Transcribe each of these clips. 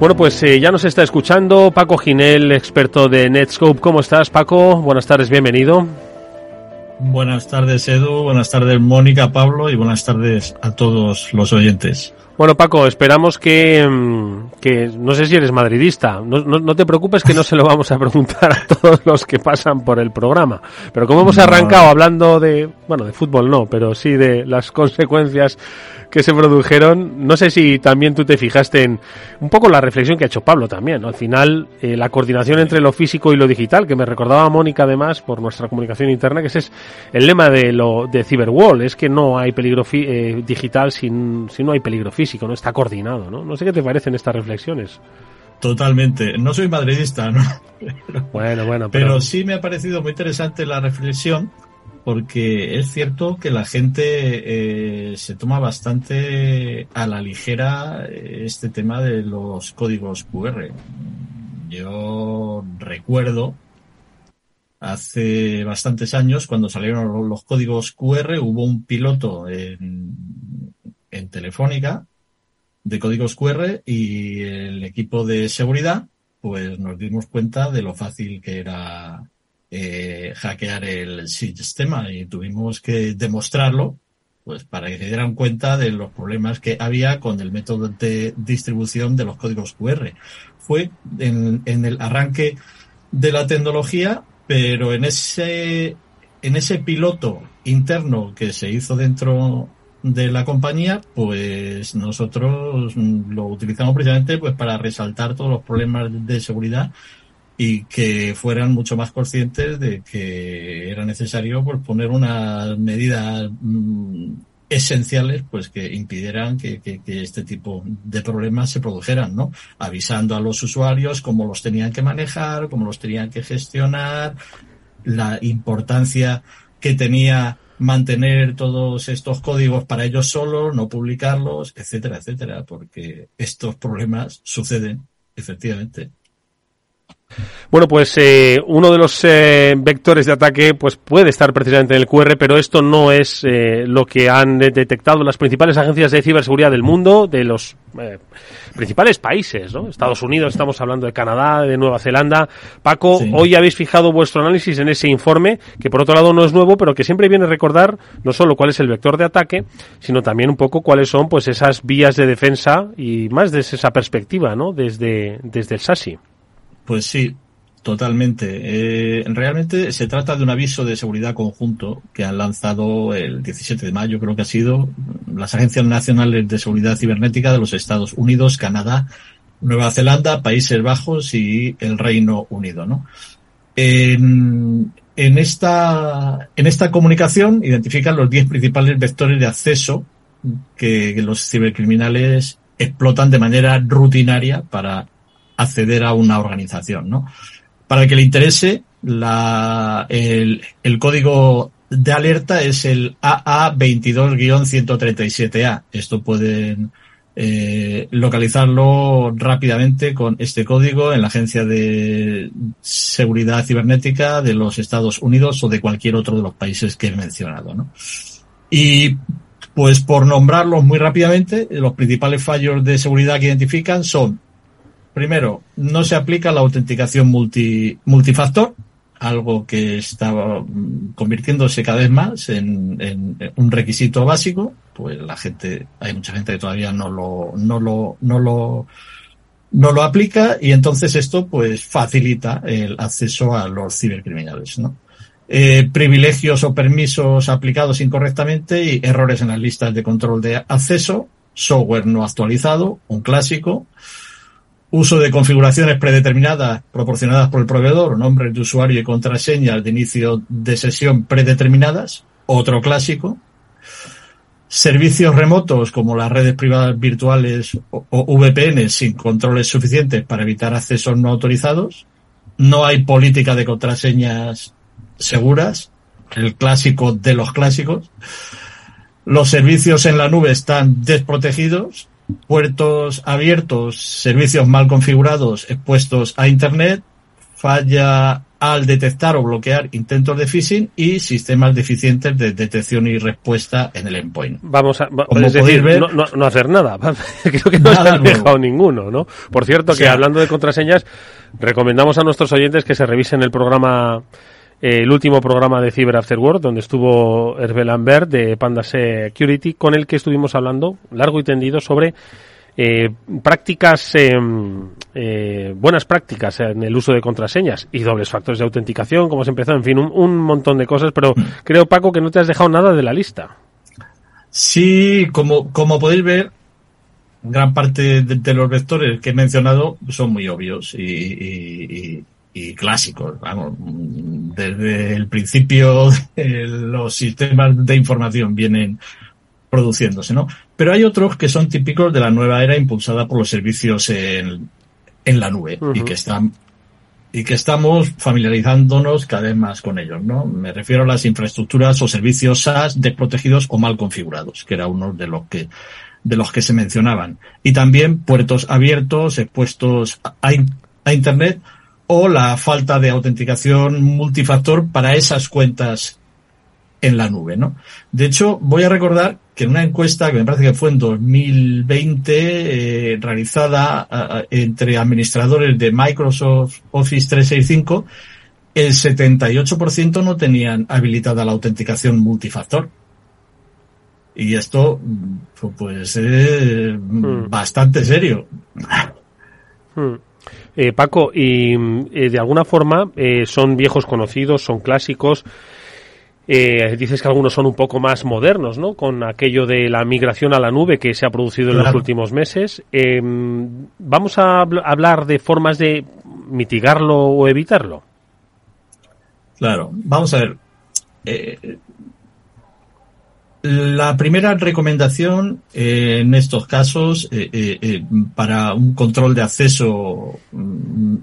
Bueno, pues eh, ya nos está escuchando Paco Ginel, experto de Netscope. ¿Cómo estás, Paco? Buenas tardes, bienvenido. Buenas tardes, Edu. Buenas tardes, Mónica, Pablo, y buenas tardes a todos los oyentes. Bueno, Paco, esperamos que, mm, que no sé si eres madridista. No, no, no, te preocupes que no se lo vamos a preguntar a todos los que pasan por el programa. Pero como hemos arrancado hablando de, bueno, de fútbol no, pero sí de las consecuencias que se produjeron. No sé si también tú te fijaste en un poco la reflexión que ha hecho Pablo también. Al final, eh, la coordinación entre lo físico y lo digital, que me recordaba Mónica además por nuestra comunicación interna, que ese es el lema de lo de Cyberwall, es que no hay peligro eh, digital sin, si no hay peligro físico, no está coordinado. ¿no? no sé qué te parecen estas reflexiones. Totalmente. No soy madridista, ¿no? Bueno, bueno. Pero... pero sí me ha parecido muy interesante la reflexión porque es cierto que la gente eh, se toma bastante a la ligera eh, este tema de los códigos QR. Yo recuerdo hace bastantes años cuando salieron los códigos QR hubo un piloto en, en Telefónica de códigos QR y el equipo de seguridad pues nos dimos cuenta de lo fácil que era eh, hackear el sistema y tuvimos que demostrarlo pues para que se dieran cuenta de los problemas que había con el método de distribución de los códigos QR. Fue en, en el arranque de la tecnología, pero en ese, en ese piloto interno que se hizo dentro de la compañía, pues nosotros lo utilizamos precisamente pues para resaltar todos los problemas de seguridad y que fueran mucho más conscientes de que era necesario pues, poner unas medidas mmm, esenciales pues que impidieran que, que, que, este tipo de problemas se produjeran, ¿no? Avisando a los usuarios cómo los tenían que manejar, cómo los tenían que gestionar, la importancia que tenía mantener todos estos códigos para ellos solos, no publicarlos, etcétera, etcétera, porque estos problemas suceden, efectivamente. Bueno, pues eh, uno de los eh, vectores de ataque pues puede estar precisamente en el QR, pero esto no es eh, lo que han detectado las principales agencias de ciberseguridad del mundo, de los eh, principales países, ¿no? Estados Unidos, estamos hablando de Canadá, de Nueva Zelanda. Paco, sí. hoy habéis fijado vuestro análisis en ese informe, que por otro lado no es nuevo, pero que siempre viene a recordar no solo cuál es el vector de ataque, sino también un poco cuáles son pues esas vías de defensa y más desde esa perspectiva, ¿no? Desde, desde el SASI. Pues sí, totalmente. Eh, realmente se trata de un aviso de seguridad conjunto que han lanzado el 17 de mayo, creo que ha sido, las agencias nacionales de seguridad cibernética de los Estados Unidos, Canadá, Nueva Zelanda, Países Bajos y el Reino Unido, ¿no? En, esta comunicación identifican los 10 principales vectores de acceso que, que los cibercriminales explotan de manera rutinaria para acceder a una organización, ¿no? Para que le interese, la, el, el código de alerta es el AA22-137A. Esto pueden eh, localizarlo rápidamente con este código en la Agencia de Seguridad Cibernética de los Estados Unidos o de cualquier otro de los países que he mencionado, ¿no? Y pues por nombrarlos muy rápidamente, los principales fallos de seguridad que identifican son Primero, no se aplica la autenticación multi, multifactor, algo que está convirtiéndose cada vez más en, en, un requisito básico, pues la gente, hay mucha gente que todavía no lo, no lo, no lo, no lo aplica y entonces esto pues facilita el acceso a los cibercriminales, ¿no? Eh, privilegios o permisos aplicados incorrectamente y errores en las listas de control de acceso, software no actualizado, un clásico, uso de configuraciones predeterminadas proporcionadas por el proveedor, nombres de usuario y contraseñas de inicio de sesión predeterminadas, otro clásico. Servicios remotos como las redes privadas virtuales o, VPN sin controles suficientes para evitar accesos no autorizados. No hay política de contraseñas seguras, el clásico de los clásicos. Los servicios en la nube están desprotegidos puertos abiertos, servicios mal configurados expuestos a Internet, falla al detectar o bloquear intentos de phishing y sistemas deficientes de detección y respuesta en el endpoint. Vamos a, es decir, ver, no, no, hacer nada. Creo que no se ha dejado ninguno, ¿no? Por cierto, que hablando de contraseñas, recomendamos a nuestros oyentes que se revisen el programa eh, el último programa de Cyber After Work, donde estuvo Hervé Lambert de Panda Security, con el que estuvimos hablando largo y tendido sobre eh, prácticas, eh, eh, buenas prácticas en el uso de contraseñas y dobles factores de autenticación, como se empezó, en fin, un, un montón de cosas, pero creo, Paco, que no te has dejado nada de la lista. Sí, como, como podéis ver, gran parte de, de, los vectores que he mencionado son muy obvios y, y, y clásicos. Vamos, desde el principio los sistemas de información vienen produciéndose, ¿no? Pero hay otros que son típicos de la nueva era impulsada por los servicios en, en la nube uh -huh. y que están y que estamos familiarizándonos cada vez más con ellos, ¿no? Me refiero a las infraestructuras o servicios SaaS desprotegidos o mal configurados, que era uno de los que de los que se mencionaban. Y también puertos abiertos expuestos a, a Internet o la falta de autenticación multifactor para esas cuentas en la nube, ¿no? De hecho, voy a recordar que en una encuesta que me parece que fue en 2020 eh, realizada a, entre administradores de Microsoft Office 365, el 78% no tenían habilitada la autenticación multifactor. Y esto, pues, es mm. bastante serio. Mm. Eh, Paco, y eh, de alguna forma eh, son viejos conocidos, son clásicos. Eh, dices que algunos son un poco más modernos, ¿no? Con aquello de la migración a la nube que se ha producido en claro. los últimos meses. Eh, ¿Vamos a hablar de formas de mitigarlo o evitarlo? Claro, vamos a ver. Eh, la primera recomendación eh, en estos casos eh, eh, para un control de acceso mm,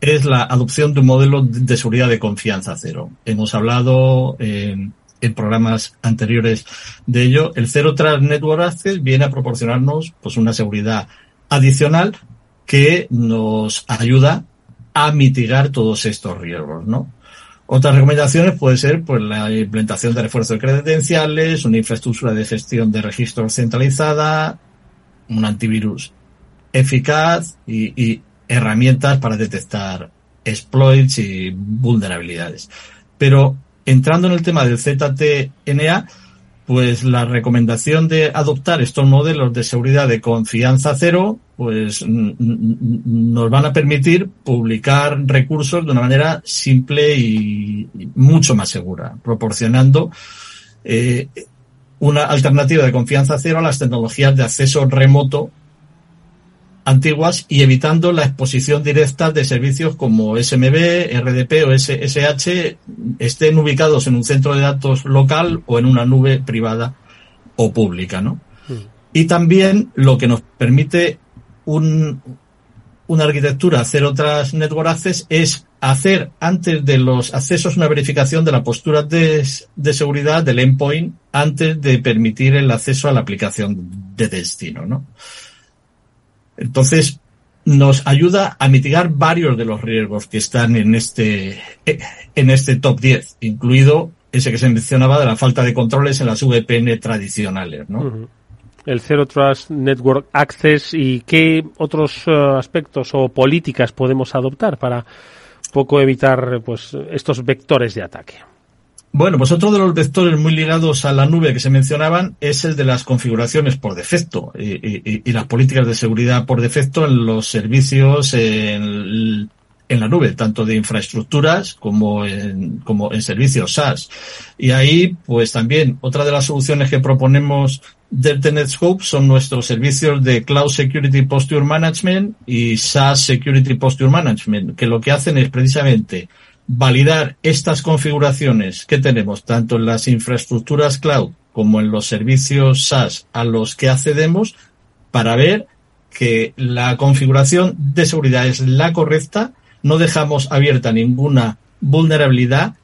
es la adopción de un modelo de seguridad de confianza cero. Hemos hablado en, programas anteriores de ello. El Zero Trust Network Access viene a proporcionarnos pues una seguridad adicional que nos ayuda a mitigar todos estos riesgos, ¿no? Otras recomendaciones puede ser pues la implementación de refuerzo de credenciales, una infraestructura de gestión de registros centralizada, un antivirus eficaz y, y herramientas para detectar exploits y vulnerabilidades. Pero entrando en el tema del ZTNA, pues la recomendación de adoptar estos modelos de seguridad de confianza cero, pues nos van a permitir publicar recursos de una manera simple y mucho más segura, proporcionando eh, una alternativa de confianza cero a las tecnologías de acceso remoto antiguas y evitando la exposición directa de servicios como SMB, RDP o SSH estén ubicados en un centro de datos local o en una nube privada o pública, ¿no? Mm. Y también lo que nos permite un, una arquitectura Zero Trust Network Access es hacer antes de los accesos una verificación de la postura de, de seguridad del endpoint antes de permitir el acceso a la aplicación de destino, ¿no? Entonces, nos ayuda a mitigar varios de los riesgos que están en este, en este top 10, incluido ese que se mencionaba de la falta de controles en las VPN tradicionales, ¿no? El Zero Trust Network Access y qué otros uh, aspectos o políticas podemos adoptar para poco evitar pues estos vectores de ataque. Bueno, pues otro de los vectores muy ligados a la nube que se mencionaban es el de las configuraciones por defecto y las políticas de seguridad por defecto en los servicios en, en, la nube, tanto de infraestructuras como en, como en servicios SaaS. Y ahí, pues también, otra de las soluciones que proponemos del Netscope son nuestros servicios de Cloud Security Posture Management y SaaS Security Posture Management, que lo que hacen es precisamente validar estas configuraciones que tenemos tanto en las infraestructuras cloud como en los servicios SaaS a los que accedemos para ver que la configuración de seguridad es la correcta, no dejamos abierta ninguna vulnerabilidad,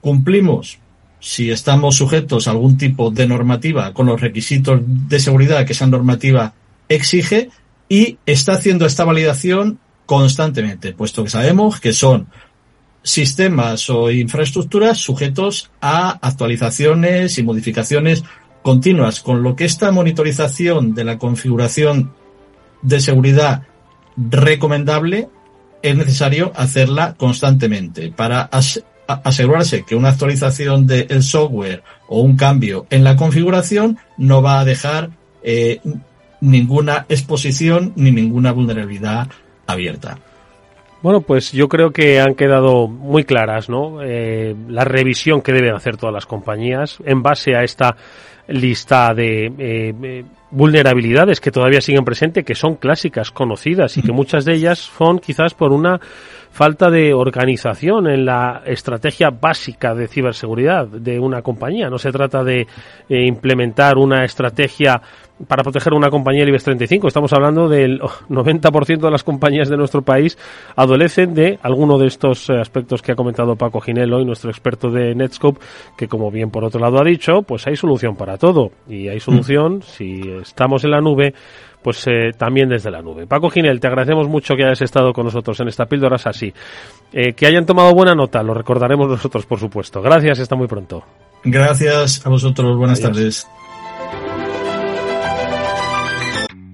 cumplimos si estamos sujetos a algún tipo de normativa con los requisitos de seguridad que esa normativa exige y está haciendo esta validación constantemente, puesto que sabemos que son sistemas o infraestructuras sujetos a actualizaciones y modificaciones continuas, con lo que esta monitorización de la configuración de seguridad recomendable es necesario hacerla constantemente para asegurarse que una actualización del software o un cambio en la configuración no va a dejar eh, ninguna exposición ni ninguna vulnerabilidad abierta. Bueno, pues yo creo que han quedado muy claras, ¿no? Eh, la revisión que deben hacer todas las compañías en base a esta lista de eh, vulnerabilidades que todavía siguen presentes, que son clásicas, conocidas y que muchas de ellas son quizás por una falta de organización en la estrategia básica de ciberseguridad de una compañía. No se trata de eh, implementar una estrategia para proteger una compañía del IBEX 35. Estamos hablando del 90% de las compañías de nuestro país adolecen de alguno de estos eh, aspectos que ha comentado Paco Ginelo y nuestro experto de Netscope, que como bien por otro lado ha dicho, pues hay solución para todo. Y hay solución si estamos en la nube pues eh, también desde la nube. Paco Ginel, te agradecemos mucho que hayas estado con nosotros en esta píldora así. Eh, que hayan tomado buena nota, lo recordaremos nosotros, por supuesto. Gracias, hasta muy pronto. Gracias a vosotros, buenas tardes.